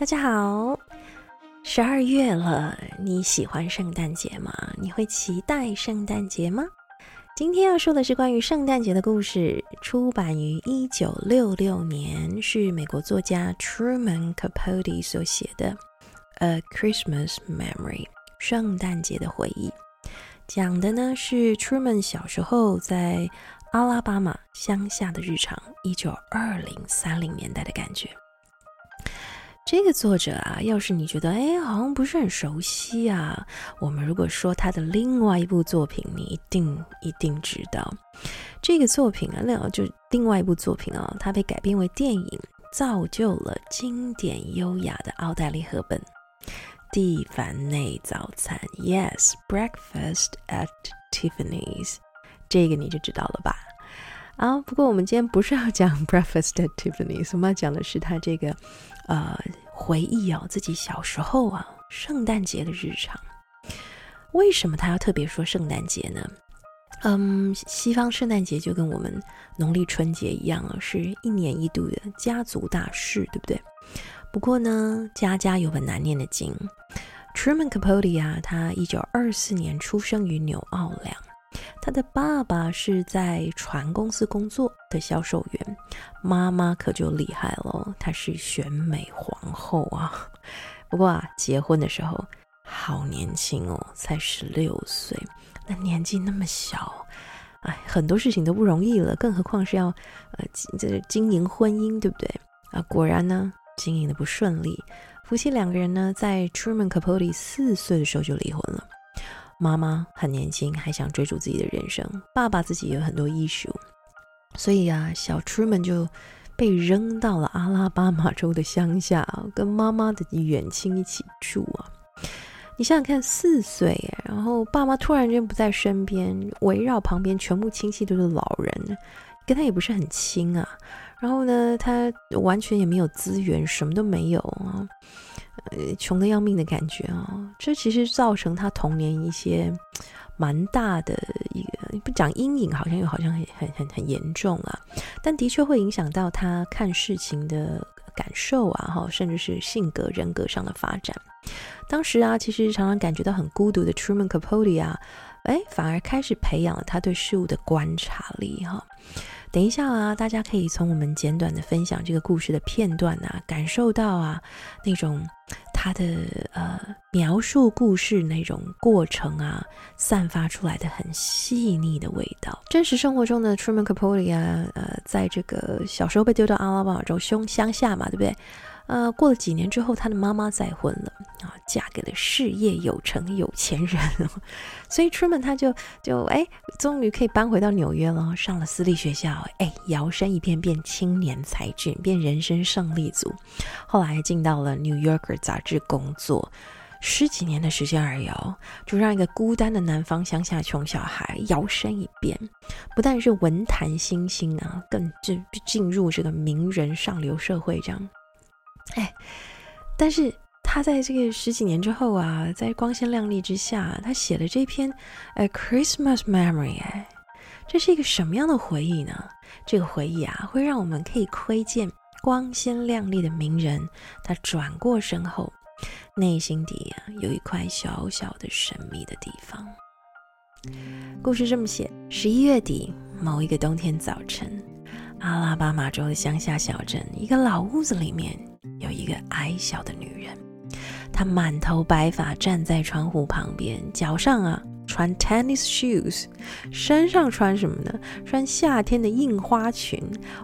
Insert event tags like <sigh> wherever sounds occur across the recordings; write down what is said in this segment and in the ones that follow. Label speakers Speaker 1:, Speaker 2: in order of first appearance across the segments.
Speaker 1: 大家好，十二月了，你喜欢圣诞节吗？你会期待圣诞节吗？今天要说的是关于圣诞节的故事，出版于一九六六年，是美国作家 Truman Capote 所写的《A Christmas Memory》圣诞节的回忆，讲的呢是 Truman 小时候在阿拉巴马乡下的日常，一九二零三零年代的感觉。这个作者啊，要是你觉得哎，好像不是很熟悉啊，我们如果说他的另外一部作品，你一定一定知道。这个作品啊，那就另外一部作品啊，它被改编为电影，造就了经典优雅的奥黛丽·赫本《蒂凡内早餐》，Yes，Breakfast at Tiffany's，这个你就知道了吧？啊，不过我们今天不是要讲 <laughs> Breakfast at Tiffany's，我们要讲的是他这个，呃，回忆哦，自己小时候啊，圣诞节的日常。为什么他要特别说圣诞节呢？嗯，西方圣诞节就跟我们农历春节一样啊，是一年一度的家族大事，对不对？不过呢，家家有本难念的经。Truman Capote 啊，他一九二四年出生于纽奥良。他的爸爸是在船公司工作的销售员，妈妈可就厉害了，她是选美皇后啊。不过啊，结婚的时候好年轻哦，才十六岁，那年纪那么小，哎，很多事情都不容易了，更何况是要呃这经营婚姻，对不对？啊，果然呢，经营的不顺利，夫妻两个人呢，在 Truman Capote 四岁的时候就离婚了。妈妈很年轻，还想追逐自己的人生。爸爸自己有很多艺术所以啊，小 Truman 就被扔到了阿拉巴马州的乡下，跟妈妈的远亲一起住啊。你想想看，四岁，然后爸妈突然间不在身边，围绕旁边全部亲戚都是老人，跟他也不是很亲啊。然后呢，他完全也没有资源，什么都没有啊。呃，穷得要命的感觉啊、哦，这其实造成他童年一些蛮大的一个，不讲阴影，好像又好像很很很很严重啊，但的确会影响到他看事情的感受啊，哈，甚至是性格人格上的发展。当时啊，其实常常感觉到很孤独的 Truman Capote 啊，哎，反而开始培养了他对事物的观察力，哈。等一下啊，大家可以从我们简短的分享这个故事的片段啊，感受到啊那种他的呃描述故事那种过程啊，散发出来的很细腻的味道。真实生活中的 Truman Capote 啊，呃，在这个小时候被丢到阿拉巴马州乡乡下嘛，对不对？呃，过了几年之后，他的妈妈再婚了啊，嫁给了事业有成有钱人，所以 Truman 他就就哎，终于可以搬回到纽约了，上了私立学校，哎，摇身一变变青年才俊，变人生胜利组。后来进到了《New Yorker》杂志工作，十几年的时间而已，就让一个孤单的南方乡下穷小孩摇身一变，不但是文坛新星啊，更进进入这个名人上流社会这样。哎，但是他在这个十几年之后啊，在光鲜亮丽之下，他写了这篇《A Christmas Memory》。哎，这是一个什么样的回忆呢？这个回忆啊，会让我们可以窥见光鲜亮丽的名人，他转过身后，内心底啊，有一块小小的神秘的地方。故事这么写：十一月底某一个冬天早晨，阿拉巴马州的乡下小镇，一个老屋子里面。有一个矮小的女人，她满头白发，站在窗户旁边，脚上啊穿 tennis shoes，身上穿什么呢？穿夏天的印花裙，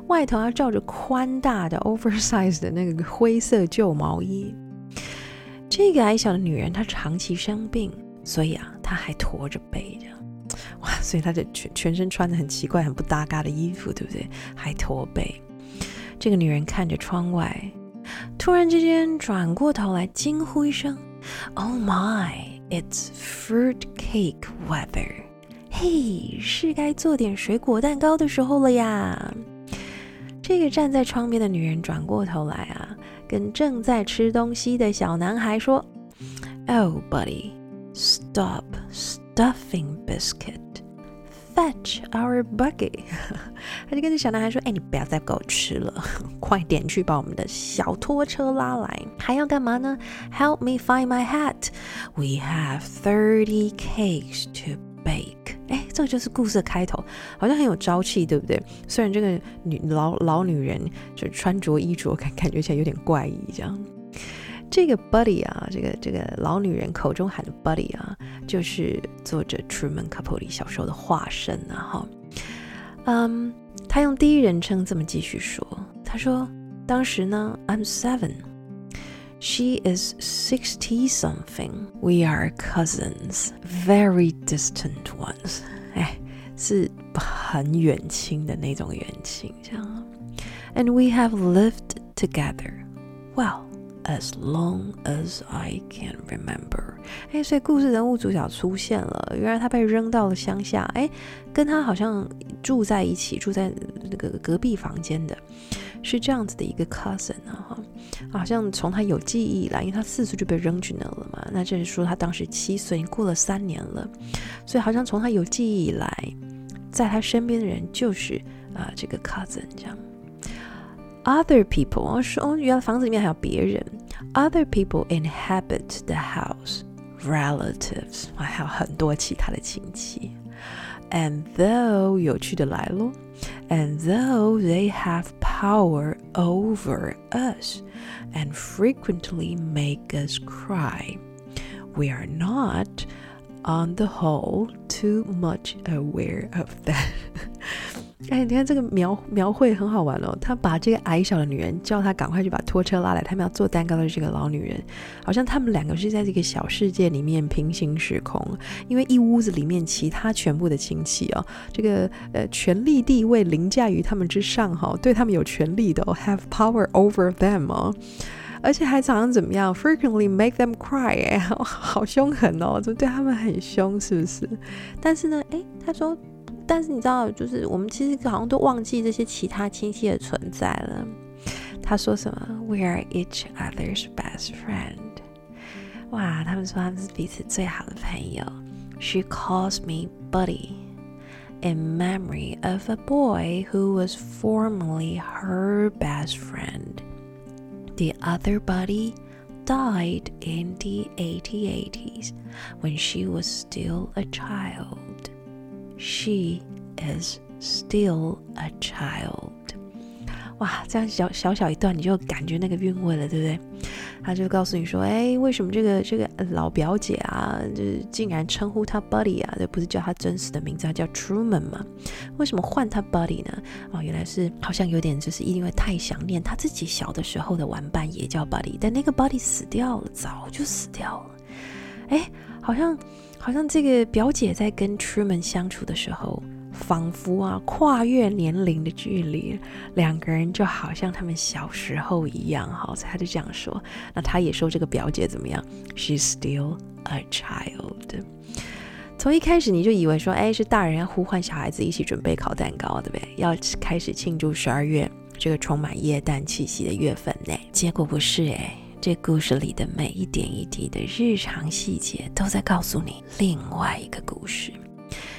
Speaker 1: 外头还罩着宽大的 oversize 的那个灰色旧毛衣。这个矮小的女人，她长期生病，所以啊，她还驼着背着，<laughs> 所以她的全全身穿的很奇怪、很不搭嘎的衣服，对不对？还驼背。这个女人看着窗外。突然之间转过头来，惊呼一声：“Oh my, it's fruit cake weather！” 嘿，是该做点水果蛋糕的时候了呀！这个站在窗边的女人转过头来啊，跟正在吃东西的小男孩说：“Oh, buddy, stop stuffing biscuit, fetch our buggy。<laughs> 他就跟这小男孩说：“哎，你不要再给我吃了，快点去把我们的小拖车拉来。还要干嘛呢？Help me find my hat. We have thirty cakes to bake。哎，这个就是故事的开头，好像很有朝气，对不对？虽然这个女老老女人就穿着衣着感感觉起来有点怪异，这样。”这个 Buddy 啊，这个这个老女人口中喊的 Buddy 啊，就是作者 Truman Capote 小时候的化身啊哈。嗯，他用第一人称这么继续说，他说当时呢，I'm seven, she is sixty something, we are cousins, very distant ones，<laughs> 哎，是很远亲的那种远亲，这样。And we have lived together, well. As long as I can remember，哎，所以故事人物主角出现了。原来他被扔到了乡下，哎，跟他好像住在一起，住在那个隔壁房间的，是这样子的一个 cousin 啊，哈，好像从他有记忆以来，因为他四岁就被扔去那了嘛，那就是说他当时七岁，过了三年了，所以好像从他有记忆以来，在他身边的人就是啊、这个 cousin 这样。Other people，我说哦，原来房子里面还有别人。Other people inhabit the house. Relatives，还有很多其他的亲戚。And though 有趣的来咯，And though they have power over us and frequently make us cry, we are not, on the whole, too much aware of that. <laughs> 哎，你看这个描描绘很好玩哦。他把这个矮小的女人叫她赶快去把拖车拉来，他们要做蛋糕的这个老女人，好像他们两个是在这个小世界里面平行时空，因为一屋子里面其他全部的亲戚哦，这个呃权力地位凌驾于他们之上哈、对他们有权力的，have power over them 哦，而且还常常怎么样，frequently make them cry，哎，好，好凶狠哦，就对他们很凶，是不是？但是呢，哎，他说。但是你知道，就是我们其实好像都忘记这些其他亲戚的存在了。他说什么？We are each other's best friend。哇，他们说他们是彼此最好的朋友。She calls me Buddy in memory of a boy who was formerly her best friend. The other Buddy died in the 1880s when she was still a child. She is still a child。哇，这样小小小一段，你就感觉那个韵味了，对不对？他就告诉你说，哎，为什么这个这个老表姐啊，就是竟然称呼他 Buddy 啊，这不是叫他真实的名字，他叫 Truman 嘛？为什么换他 Buddy 呢？哦，原来是好像有点就是因为太想念他自己小的时候的玩伴，也叫 Buddy，但那个 Buddy 死掉了，早就死掉了。哎，好像。好像这个表姐在跟 Truman 相处的时候，仿佛啊跨越年龄的距离，两个人就好像他们小时候一样。哈，所以他就这样说。那他也说这个表姐怎么样？She's still a child。从一开始你就以为说，哎，是大人要呼唤小孩子一起准备烤蛋糕，对不对？要开始庆祝十二月这个充满耶诞气息的月份呢？结果不是哎。这故事里的每一点一滴的日常细节，都在告诉你另外一个故事。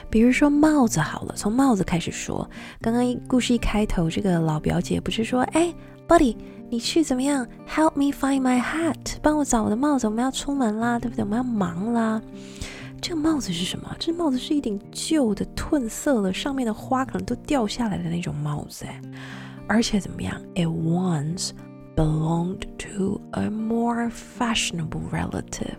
Speaker 1: 比如说帽子好了，从帽子开始说。刚刚故事一开头，这个老表姐不是说：“哎，Buddy，你去怎么样？Help me find my hat，帮我找我的帽子，我们要出门啦，对不对？我们要忙啦。”这个帽子是什么？这帽子是一顶旧的、褪色了，上面的花可能都掉下来的那种帽子，哎，而且怎么样？It once belonged to a more fashionable relative。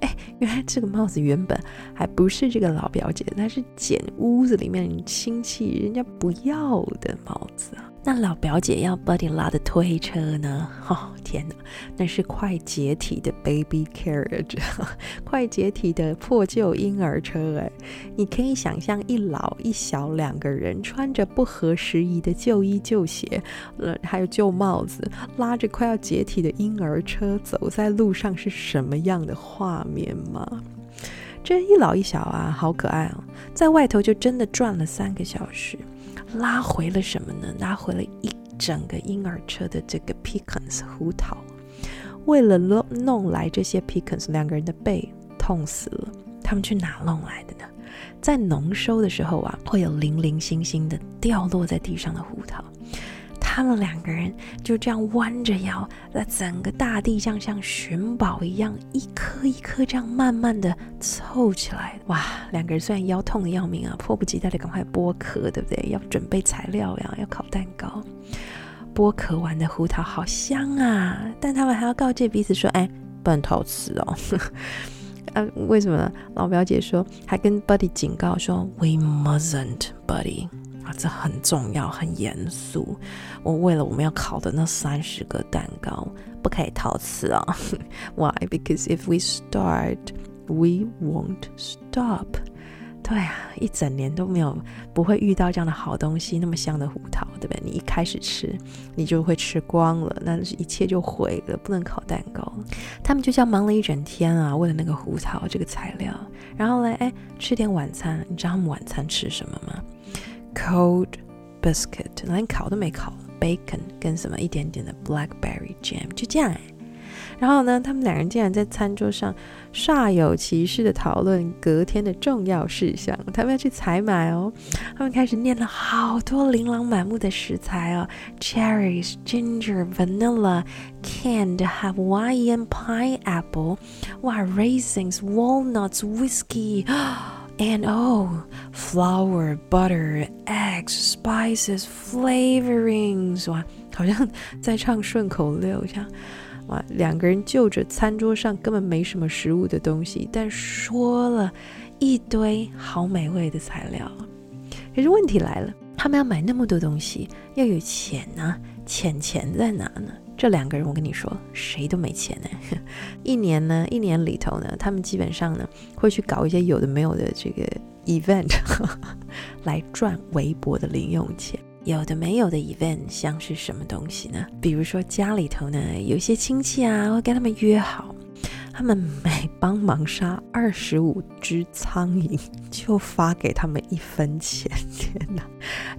Speaker 1: 哎，原来这个帽子原本还不是这个老表姐，那是捡屋子里面亲戚人家不要的帽子啊。那老表姐要 Buddy 拉的推车呢？<laughs> 哦，天哪，那是快解体的 baby carriage，<laughs> 快解体的破旧婴儿车。哎，你可以想象一老一小两个人穿着不合时宜的旧衣旧鞋，呃，还有旧帽子，拉着快要解体的婴儿车走在路上是什么样的画面吗？这一老一小啊，好可爱哦，在外头就真的转了三个小时。拉回了什么呢？拉回了一整个婴儿车的这个 pecans 胡桃。为了弄弄来这些 pecans，两个人的背痛死了。他们去哪弄来的呢在农收的时候啊，会有零零星星的掉落在地上的胡桃。他们两个人就这样弯着腰，在整个大地上像寻宝一样，一颗一颗这样慢慢的凑起来。哇，两个人虽然腰痛得要命啊，迫不及待的赶快剥壳，对不对？要准备材料呀，要烤蛋糕。剥壳完的胡桃好香啊，但他们还要告诫彼此说：“哎，不能偷吃哦。<laughs> ”啊，为什么呢？老表姐说，还跟 Buddy 警告说：“We mustn't, Buddy。”这很重要，很严肃。我为了我们要烤的那三十个蛋糕，不可以偷吃啊！Why? Because if we start, we won't stop. 对啊，一整年都没有不会遇到这样的好东西，那么香的胡桃，对不对？你一开始吃，你就会吃光了，那一切就毁了，不能烤蛋糕。他们就这样忙了一整天啊，为了那个胡桃这个材料，然后呢，哎，吃点晚餐。你知道他们晚餐吃什么吗？Cold biscuit，连烤都没烤，bacon 跟什么一点点的 blackberry jam，就这样哎。然后呢，他们两人竟然在餐桌上煞有其事的讨论隔天的重要事项。他们要去采买哦，他们开始念了好多琳琅满目的食材哦，cherries、ginger、vanilla、canned Hawaiian pineapple，哇，raisins、walnuts、whiskey。And oh, flour, butter, eggs, spices, flavorings，哇，好像在唱顺口溜这样。哇，两个人就着餐桌上根本没什么食物的东西，但说了一堆好美味的材料。可是问题来了，他们要买那么多东西，要有钱啊，钱钱在哪呢？这两个人，我跟你说，谁都没钱呢。<laughs> 一年呢，一年里头呢，他们基本上呢会去搞一些有的没有的这个 event，<laughs> 来赚微薄的零用钱。有的没有的 event，像是什么东西呢？比如说家里头呢有一些亲戚啊，会跟他们约好，他们每帮忙杀二十五只苍蝇，<laughs> 就发给他们一分钱。天哪，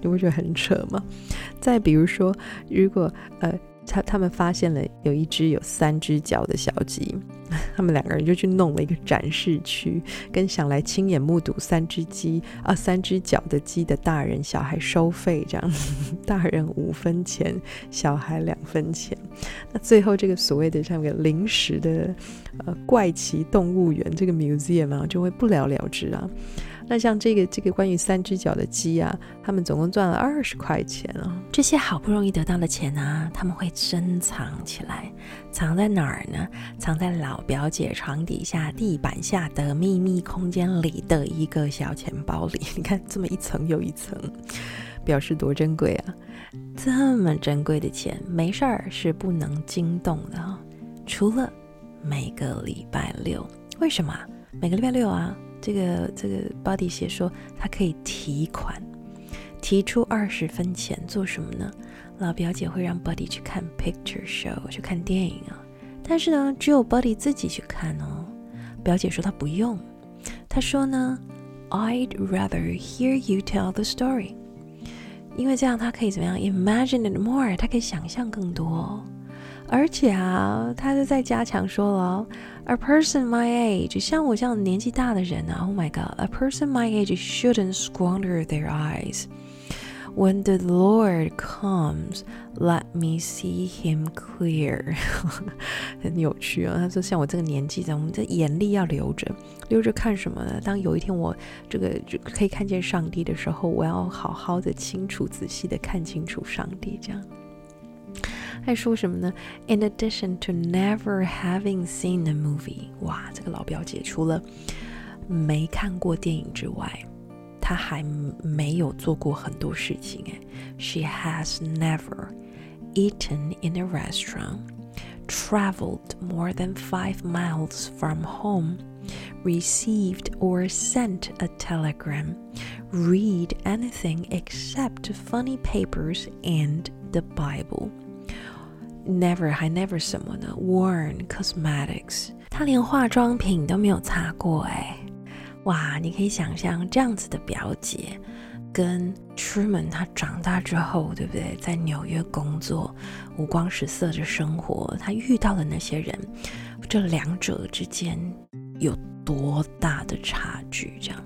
Speaker 1: 你不觉得很扯吗？再比如说，如果呃。他他们发现了有一只有三只脚的小鸡，<laughs> 他们两个人就去弄了一个展示区，跟想来亲眼目睹三只鸡啊三只脚的鸡的大人小孩收费，这样，<laughs> 大人五分钱，小孩两分钱。那最后这个所谓的像个临时的呃怪奇动物园这个 museum 啊，就会不了了之啊。那像这个这个关于三只脚的鸡啊，他们总共赚了二十块钱啊。这些好不容易得到的钱啊，他们会珍藏起来，藏在哪儿呢？藏在老表姐床底下、地板下的秘密空间里的一个小钱包里。<laughs> 你看，这么一层又一层，表示多珍贵啊！这么珍贵的钱，没事儿是不能惊动的，除了每个礼拜六。为什么？每个礼拜六啊？这个这个 body 写说，他可以提款，提出二十分钱做什么呢？老表姐会让 body 去看 picture show，去看电影啊。但是呢，只有 body 自己去看哦。表姐说她不用，她说呢，I'd rather hear you tell the story，因为这样她可以怎么样？Imagine it more，她可以想象更多。而且啊，她就在加强说了，A person my age，像我这样年纪大的人啊，Oh my God，A person my age shouldn't squander their eyes. When the Lord comes, let me see him clear. 很有趣啊，他说像我这个年纪，我们的眼力要留着，留着看什么呢？当有一天我这个就可以看见上帝的时候，我要好好的、清楚、仔细的看清楚上帝，这样。还说什么呢？In addition to never having seen a movie，哇，这个老表姐除了没看过电影之外，她还没有做过很多事情哎。She has never eaten in a restaurant, traveled more than five miles from home, received or sent a telegram, read anything except funny papers and the Bible. Never 还 never 什么呢？Worn cosmetics，他连化妆品都没有擦过哎！哇，你可以想象这样子的表姐跟 Truman 他长大之后，对不对？在纽约工作，五光十色的生活，他遇到的那些人，这两者之间有多大的差距？这样。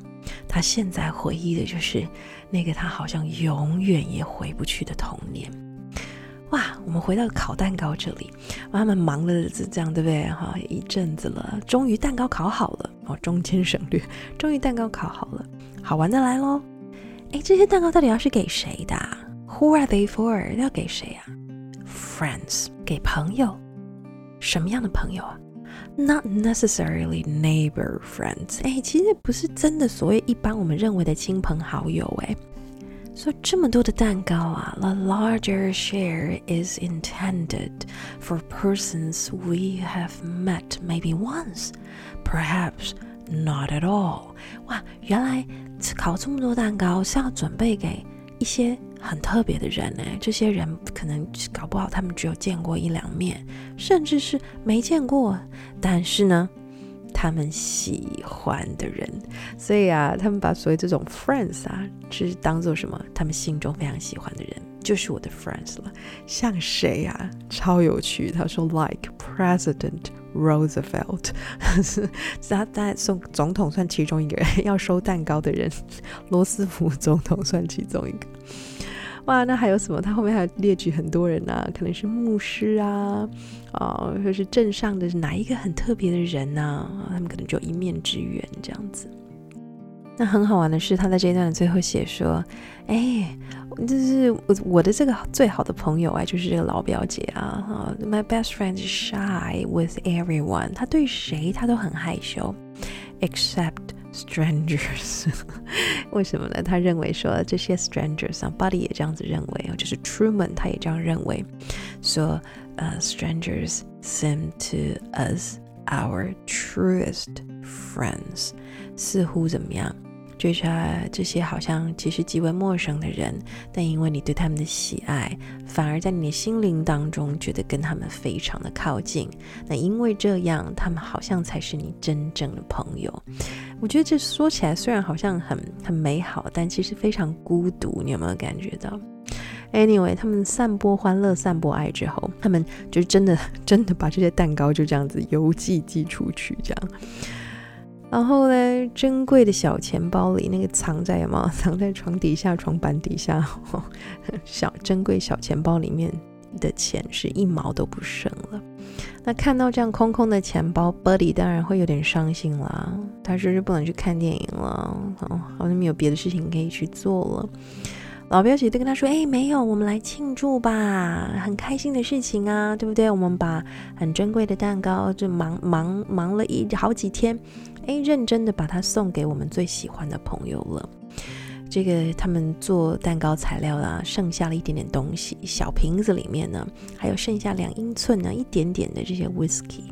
Speaker 1: 他现在回忆的就是那个他好像永远也回不去的童年。哇，我们回到烤蛋糕这里，他们忙了这这样对不对？哈，一阵子了，终于蛋糕烤好了哦，中间省略，终于蛋糕烤好了，好玩的来喽！哎，这些蛋糕到底要是给谁的？Who are they for？要给谁啊？Friends，给朋友。什么样的朋友啊？Not necessarily neighbor friends。哎，其实不是真的所谓一般我们认为的亲朋好友。哎，所以这么多的蛋糕啊，the larger share is intended for persons we have met maybe once, perhaps not at all。哇，原来烤这么多蛋糕是要准备给一些。很特别的人呢，这些人可能搞不好他们只有见过一两面，甚至是没见过，但是呢，他们喜欢的人，所以啊，他们把所谓这种 friends 啊，就是当做什么？他们心中非常喜欢的人，就是我的 friends 了。像谁啊？超有趣。他说，like President Roosevelt，<laughs> 他他送总统算其中一个人，<laughs> 要收蛋糕的人，罗斯福总统算其中一个。哇，那还有什么？他后面还列举很多人啊，可能是牧师啊，哦，或是镇上的哪一个很特别的人呐、啊？他们可能就一面之缘这样子。那很好玩的是，他在这一段的最后写说：“哎，就是我我的这个最好的朋友啊，就是这个老表姐啊，My best friend is shy with everyone。他对谁他都很害羞，except。” Strangers，为什么呢？他认为说这些 strangers 啊，Buddy 也这样子认为，就是 Truman 他也这样认为，说呃，strangers seem to us our truest friends，似乎怎么样？ 就是这些好像其实极为陌生的人，但因为你对他们的喜爱，反而在你的心灵当中觉得跟他们非常的靠近。那因为这样，他们好像才是你真正的朋友。我觉得这说起来虽然好像很很美好，但其实非常孤独。你有没有感觉到？Anyway，他们散播欢乐、散播爱之后，他们就真的真的把这些蛋糕就这样子邮寄寄出去，这样。然后呢，珍贵的小钱包里那个藏在嘛，<laughs> 藏在床底下、床板底下，<laughs> 小珍贵小钱包里面的钱是一毛都不剩了。那看到这样空空的钱包，Buddy 当然会有点伤心啦。他说是不能去看电影了，哦，好像没有别的事情可以去做了。老表姐都跟他说：“哎，没有，我们来庆祝吧，很开心的事情啊，对不对？我们把很珍贵的蛋糕，就忙忙忙了一好几天，哎，认真的把它送给我们最喜欢的朋友了。这个他们做蛋糕材料啊，剩下了一点点东西，小瓶子里面呢，还有剩下两英寸呢，一点点的这些 whisky。”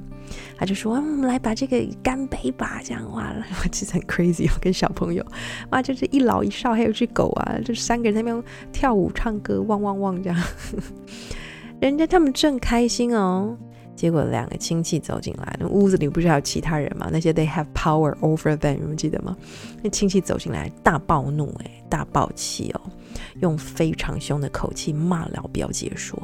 Speaker 1: 他就说：“我们来把这个干杯吧，这样哇，<laughs> 我其实很 crazy，我跟小朋友，哇，就是一老一少，还有只狗啊，就三个人在那边跳舞唱歌，汪汪汪这样。<laughs> 人家他们正开心哦，结果两个亲戚走进来，那屋子里不是还有其他人吗？那些 they have power over them，你们记得吗？那亲戚走进来，大暴怒，哎，大爆气哦，用非常凶的口气骂老表姐说：‘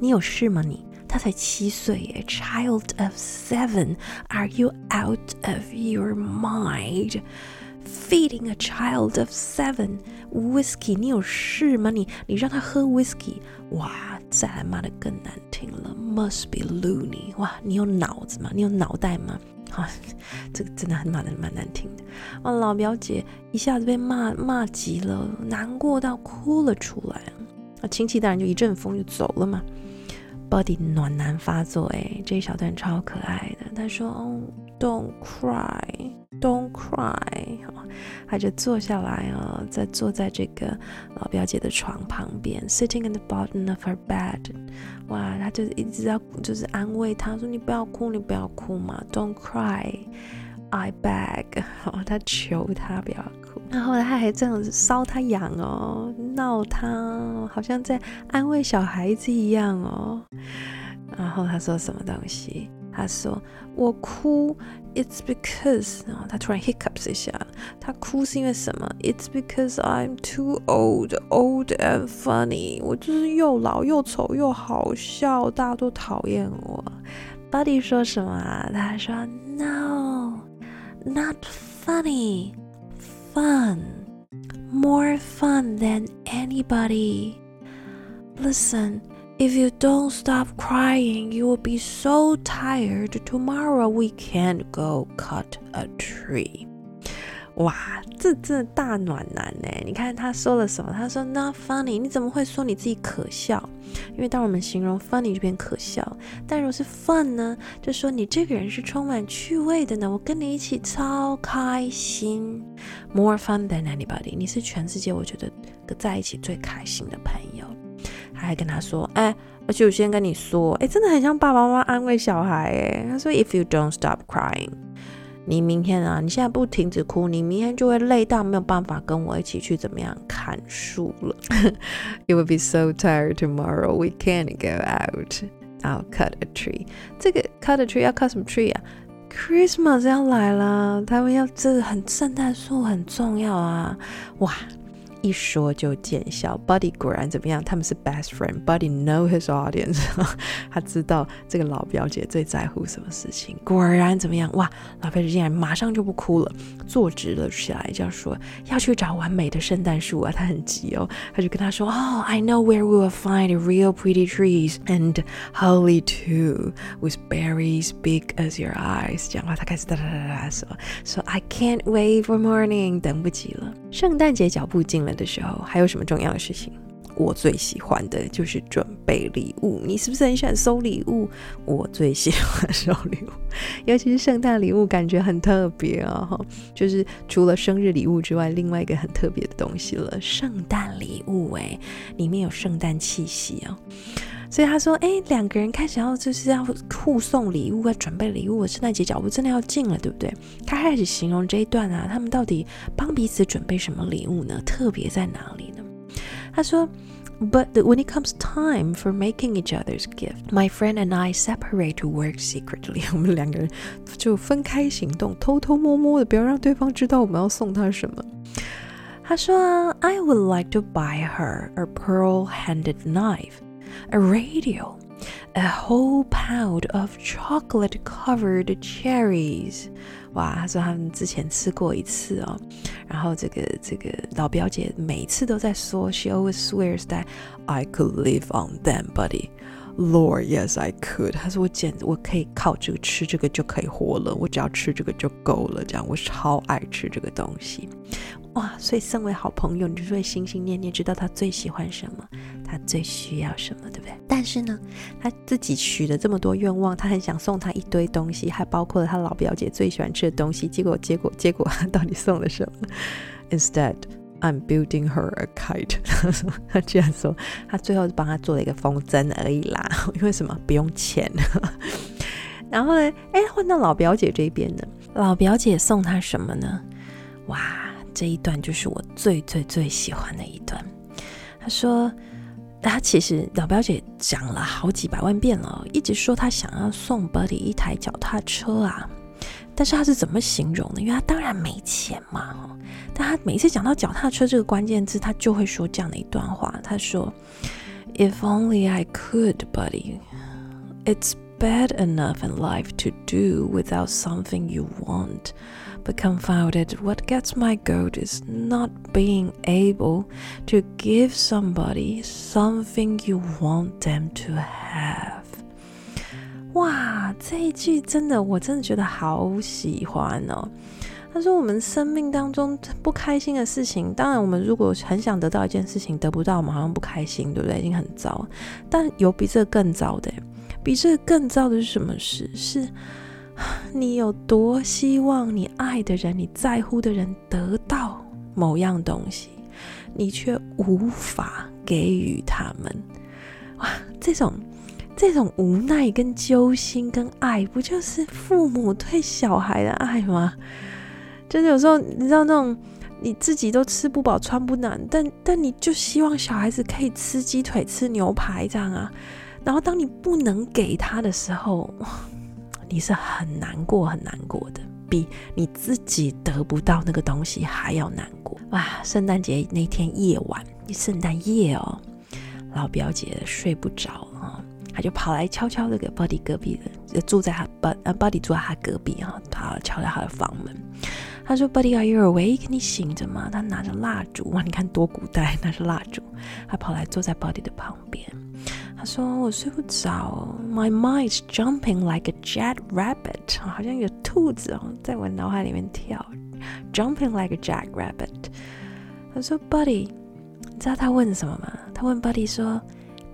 Speaker 1: 你有事吗你？’他才七岁，A child of seven. Are you out of your mind? Feeding a child of seven whiskey，你有事吗？你你让他喝 whiskey，哇，再来骂得更难听了。Must be loony，哇，你有脑子吗？你有脑袋吗？<laughs> 啊，这个真的很骂得蛮难听的。哇，老表姐一下子被骂骂急了，难过到哭了出来。啊，亲戚当然就一阵风就走了嘛。Body 暖男发作，哎，这一小段超可爱的。他说：“哦，Don't cry, don't cry。”他就坐下来啊，在坐在这个老表姐的床旁边，sitting in the bottom of her bed。哇，他就一直要就是安慰她说：“你不要哭，你不要哭嘛，Don't cry, I beg。”他求她不要哭。然后来他还这样子搔她痒哦，闹她，好像在安慰小孩子一样哦。然后他说什么东西？他说我哭，It's because…… 然后他突然 hiccups 一下，他哭是因为什么？It's because I'm too old, old and funny。我就是又老又丑又好笑，大家都讨厌我。Buddy 说什么？他说 No, not funny。 fun, more fun than anybody. Listen, if you don't stop crying, you will be so tired. Tomorrow we can't go cut a tree. 哇，这这大暖男呢？你看他说了什么？他说 Not funny，你怎么会说你自己可笑？因为当我们形容 funny 就变可笑，但如果是 fun 呢，就说你这个人是充满趣味的呢。我跟你一起超开心，more fun than anybody，你是全世界我觉得在一起最开心的朋友。 他还跟他说，哎，而且我先跟你说，哎，真的很像爸爸妈妈安慰小孩，哎，他说 If you don't stop crying。你明天啊，你现在不停止哭，你明天就会累到没有办法跟我一起去怎么样砍树了。You will be so tired tomorrow. We can't go out. I'll cut a tree. 这个 cut a tree 要 cut 什么 tree 啊？Christmas 要来了，他们要这很圣诞树很重要啊！哇。一说就见效，Buddy 果然怎么样？他们是 best friend。Buddy know his audience，他知道这个老表姐最在乎什么事情。果然怎么样？哇，老表姐竟然马上就不哭了，坐直了起来，就要说要去找完美的圣诞树啊！他很急哦，他就跟他说：“哦，I <laughs> know where we will find real pretty trees and holly too, with berries big as your eyes。”讲话他开始哒哒哒哒说：“说 I can't wait for morning，等不及了， 圣诞节脚步近了。”的时候还有什么重要的事情？我最喜欢的就是准备礼物。你是不是很喜欢收礼物？我最喜欢收礼物，<laughs> 尤其是圣诞礼物，感觉很特别啊！就是除了生日礼物之外，另外一个很特别的东西了——圣诞礼物。哎，里面有圣诞气息啊！所以他说：“哎，两个人开始要就是要互送礼物，要准备礼物，圣诞节脚步真的要近了，对不对？”他开始形容这一段啊，他们到底帮彼此准备什么礼物呢？特别在哪里呢？他说：“But when it comes time for making each other's gift, my friend and I separate to work secretly。我们两个人就分开行动，偷偷摸摸的，不要让对方知道我们要送他什么。”他说：“I would like to buy her a pearl-handed knife。” A radio, a whole pound of chocolate-covered cherries。哇，他说他们之前吃过一次哦，然后这个这个老表姐每次都在说，She always swears that I could live on them, buddy. Lord, yes, I could。他说我简直我可以靠这个吃这个就可以活了，我只要吃这个就够了。这样我超爱吃这个东西。哇，所以身为好朋友，你就会心心念念，知道他最喜欢什么，他最需要什么，对不对？但是呢，他自己许了这么多愿望，他很想送他一堆东西，还包括了他老表姐最喜欢吃的东西。结果，结果，结果，他 <laughs> 到底送了什么？Instead, I'm building her a kite。他说，他居然说，他最后帮他做了一个风筝而已啦。<laughs> 因为什么？不用钱。<laughs> 然后呢？哎，换到老表姐这边呢？老表姐送他什么呢？哇！这一段就是我最最最喜欢的一段。他说，他其实老表姐讲了好几百万遍了，一直说他想要送 Buddy 一台脚踏车啊。但是他是怎么形容的？因为他当然没钱嘛。但他每次讲到脚踏车这个关键字，他就会说这样的一段话。他说：“If only I could, Buddy. It's bad enough in life to do without something you want.” But confounded, what gets my goat is not being able to give somebody something you want them to have. 哇，这一句真的，我真的觉得好喜欢哦。他说，我们生命当中不开心的事情，当然，我们如果很想得到一件事情得不到，我们好像不开心，对不对？已经很糟。但有比这更糟的，比这更糟的是什么事？是。你有多希望你爱的人、你在乎的人得到某样东西，你却无法给予他们？哇，这种这种无奈、跟揪心、跟爱，不就是父母对小孩的爱吗？就是有时候你知道那种你自己都吃不饱、穿不暖，但但你就希望小孩子可以吃鸡腿、吃牛排这样啊。然后当你不能给他的时候，<laughs> 你是很难过、很难过的，比你自己得不到那个东西还要难过。哇！圣诞节那天夜晚，圣诞夜哦，老表姐睡不着，他就跑来悄悄的给 Buddy 隔壁的，就住在他 Bud 呃 Buddy 住在他隔壁啊，他敲在他的房门。他说：“Buddy，Are you awake？你醒着吗？”他拿着蜡烛，哇，你看多古代，拿着蜡烛，他跑来坐在 Buddy 的旁边。他说：“我睡不着，My mind's jumping like a jackrabbit，好像有兔子哦，在我脑海里面跳，jumping like a jackrabbit。”他说：“Buddy，你知道他问什么吗？他问 Buddy 说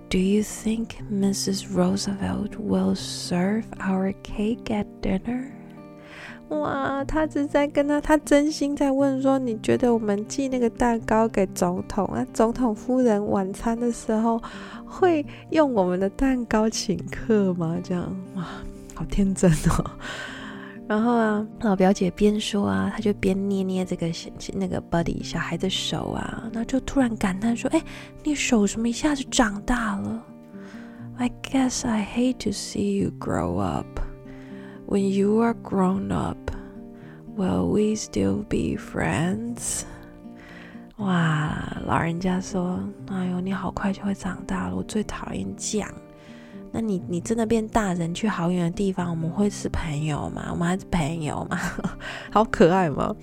Speaker 1: ：‘Do you think Mrs. Roosevelt will serve our cake at dinner？’ 哇，他是在跟他，他真心在问说：你觉得我们寄那个蛋糕给总统，那总统夫人晚餐的时候会用我们的蛋糕请客吗？这样哇，好天真哦。然后啊，老表姐边说啊，她就边捏捏这个那个 Buddy 小孩的手啊，那就突然感叹说：哎，你手怎么一下子长大了？I guess I hate to see you grow up. When you are grown up, will we still be friends? 哇，老人家说：“哎呦，你好快就会长大了，我最讨厌讲。那你你真的变大人，去好远的地方，我们会是朋友吗？我们还是朋友吗？<laughs> 好可爱吗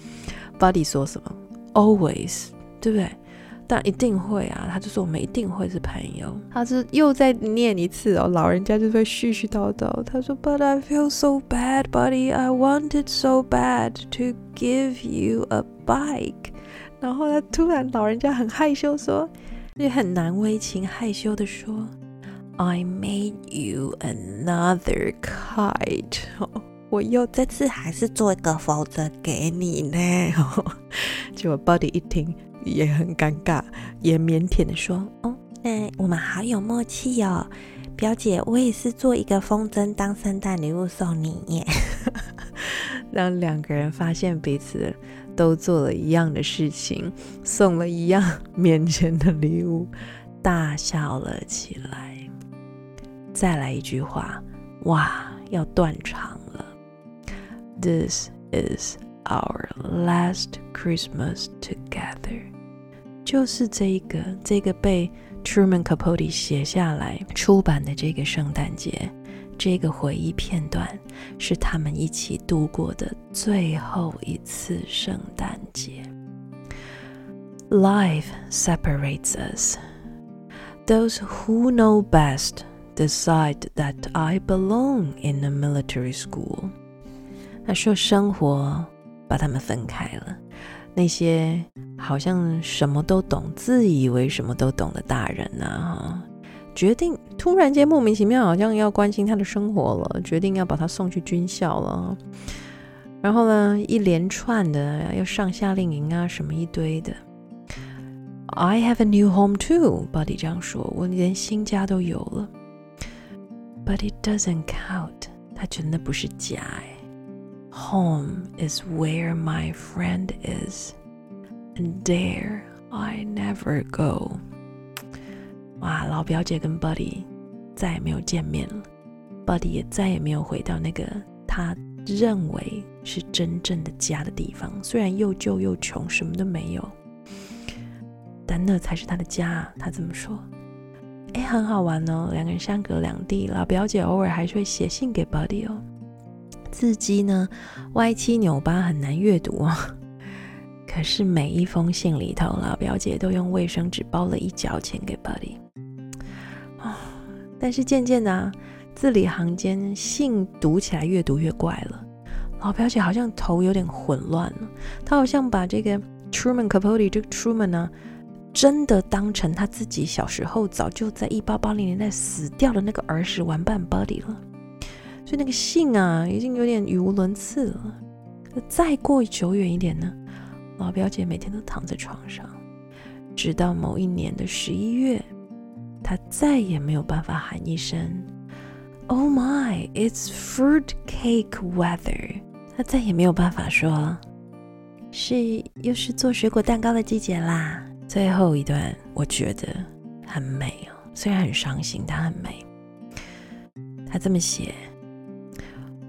Speaker 1: ？Buddy 说什么？Always，对不对？”但一定会啊，他就说我们一定会是朋友。他是又再念一次哦，老人家就会絮絮叨叨。他说：“But I feel so bad, buddy. I wanted so bad to give you a bike。”然后他突然老人家很害羞说，也很难为情，害羞的说：“I made you another kite。<laughs> ”我又这次还是做一个风筝给你呢。<laughs> 结果 body 一听。也很尴尬，也腼腆的说：“哦，那我们好有默契哦，表姐，我也是做一个风筝当圣诞礼物送你耶。<laughs> ”让两个人发现彼此都做了一样的事情，送了一样面前的礼物，大笑了起来。再来一句话，哇，要断肠了。This is our last Christmas together. 就是这个，这个被 Truman Capote 写下来出版的这个圣诞节，这个回忆片段是他们一起度过的最后一次圣诞节。Life separates us. Those who know best decide that I belong in a military school. 他说，生活把他们分开了。那些好像什么都懂、自以为什么都懂的大人呐，哈，决定突然间莫名其妙，好像要关心他的生活了，决定要把他送去军校了。然后呢，一连串的要上夏令营啊，什么一堆的。I have a new home too，Buddy 这样说，我连新家都有了。But it doesn't count，他真的不是家哎。Home is where my friend is, and there I never go. 哇，老表姐跟 Buddy 再也没有见面了，Buddy 也再也没有回到那个他认为是真正的家的地方。虽然又旧又穷，什么都没有，但那才是他的家。他这么说，哎，很好玩哦。两个人相隔两地，老表姐偶尔还是会写信给 Buddy 哦。字迹呢，歪七扭八，很难阅读哦。可是每一封信里头，老表姐都用卫生纸包了一角钱给 Buddy。哦，但是渐渐的啊，字里行间，信读起来越读越怪了。老表姐好像头有点混乱了，她好像把这个 Truman Capote 这个 Truman 呢，真的当成他自己小时候早就在一八八零年代死掉的那个儿时玩伴 Buddy 了。所以那个信啊，已经有点语无伦次了。再过久远一点呢，老表姐每天都躺在床上，直到某一年的十一月，她再也没有办法喊一声 “Oh my, it's fruit cake weather”，她再也没有办法说“是又是做水果蛋糕的季节啦”。最后一段我觉得很美哦，虽然很伤心，但很美。她这么写。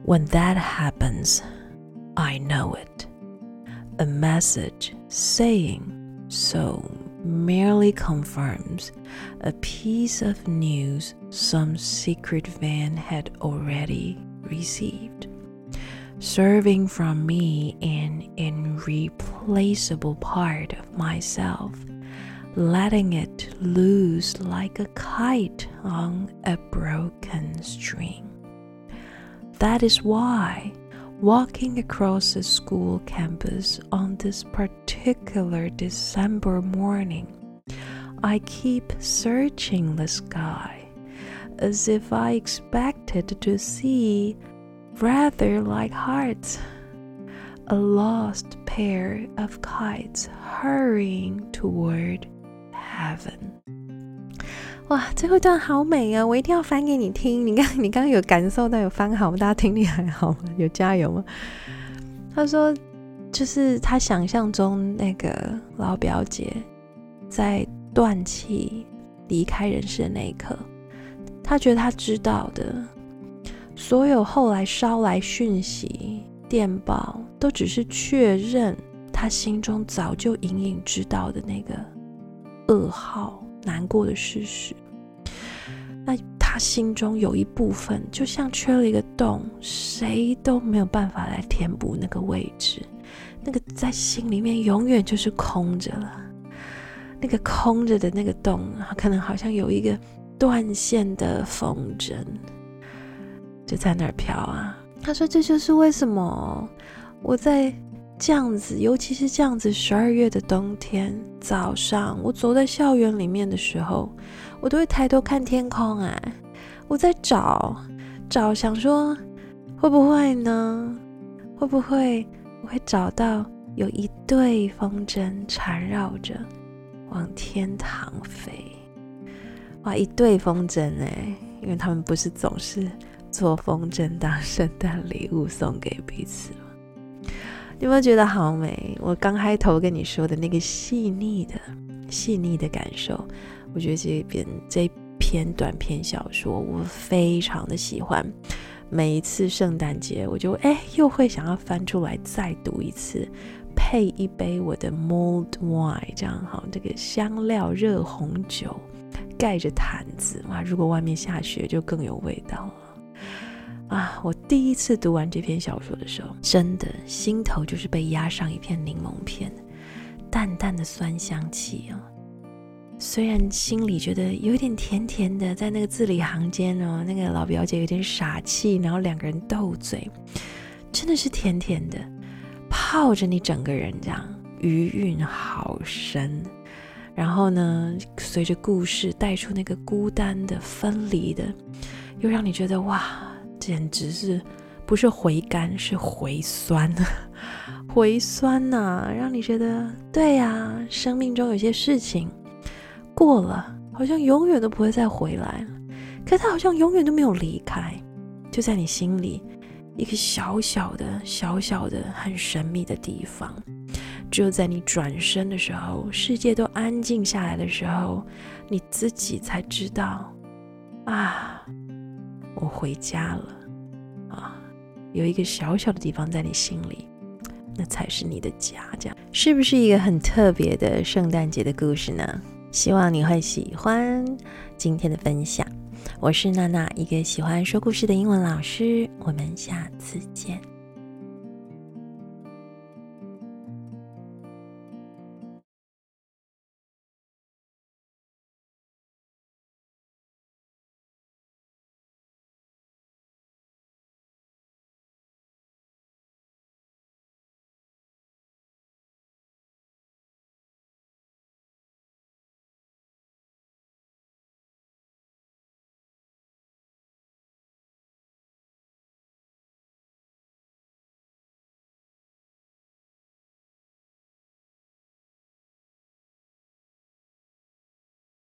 Speaker 1: When that happens, I know it. A message saying, so merely confirms a piece of news some secret van had already received, serving from me an irreplaceable part of myself, letting it loose like a kite on a broken string. That is why walking across the school campus on this particular December morning, I keep searching the sky as if I expected to see, rather like hearts, a lost pair of kites hurrying toward heaven. 哇，最后一段好美啊！我一定要翻给你听。你刚，你刚刚有感受到有翻好吗？大家听力还好吗？有加油吗？他说，就是他想象中那个老表姐在断气离开人世的那一刻，他觉得他知道的所有后来捎来讯息、电报，都只是确认他心中早就隐隐知道的那个噩耗。难过的事实，那他心中有一部分就像缺了一个洞，谁都没有办法来填补那个位置。那个在心里面永远就是空着了。那个空着的那个洞，可能好像有一个断线的风筝，就在那儿飘啊。他说：“这就是为什么我在。”这样子，尤其是这样子，十二月的冬天早上，我走在校园里面的时候，我都会抬头看天空。哎，我在找找，想说会不会呢？会不会我会找到有一对风筝缠绕着往天堂飞？哇，一对风筝哎，因为他们不是总是做风筝当圣诞礼物送给彼此。有没有觉得好美？我刚开头跟你说的那个细腻的、细腻的感受，我觉得这篇这篇短篇小说我非常的喜欢。每一次圣诞节，我就哎又会想要翻出来再读一次，配一杯我的 mulled wine，这样哈，这个香料热红酒，盖着毯子哇，如果外面下雪就更有味道了。啊！我第一次读完这篇小说的时候，真的心头就是被压上一片柠檬片，淡淡的酸香气啊。虽然心里觉得有点甜甜的，在那个字里行间哦，那个老表姐有点傻气，然后两个人斗嘴，真的是甜甜的，泡着你整个人这样，余韵好深。然后呢，随着故事带出那个孤单的、分离的，又让你觉得哇！简直是不是回甘，是回酸，<laughs> 回酸呐、啊，让你觉得对呀、生命中有些事情过了，好像永远都不会再回来了，可它好像永远都没有离开，就在你心里一个小小的、小小的、很神秘的地方，只有在你转身的时候，世界都安静下来的时候，你自己才知道啊。我回家了啊！有一个小小的地方在你心里，那才是你的家。这样是不是一个很特别的圣诞节的故事呢？希望你会喜欢今天的分享。我是娜娜，一个喜欢说故事的英文老师。我们下次见。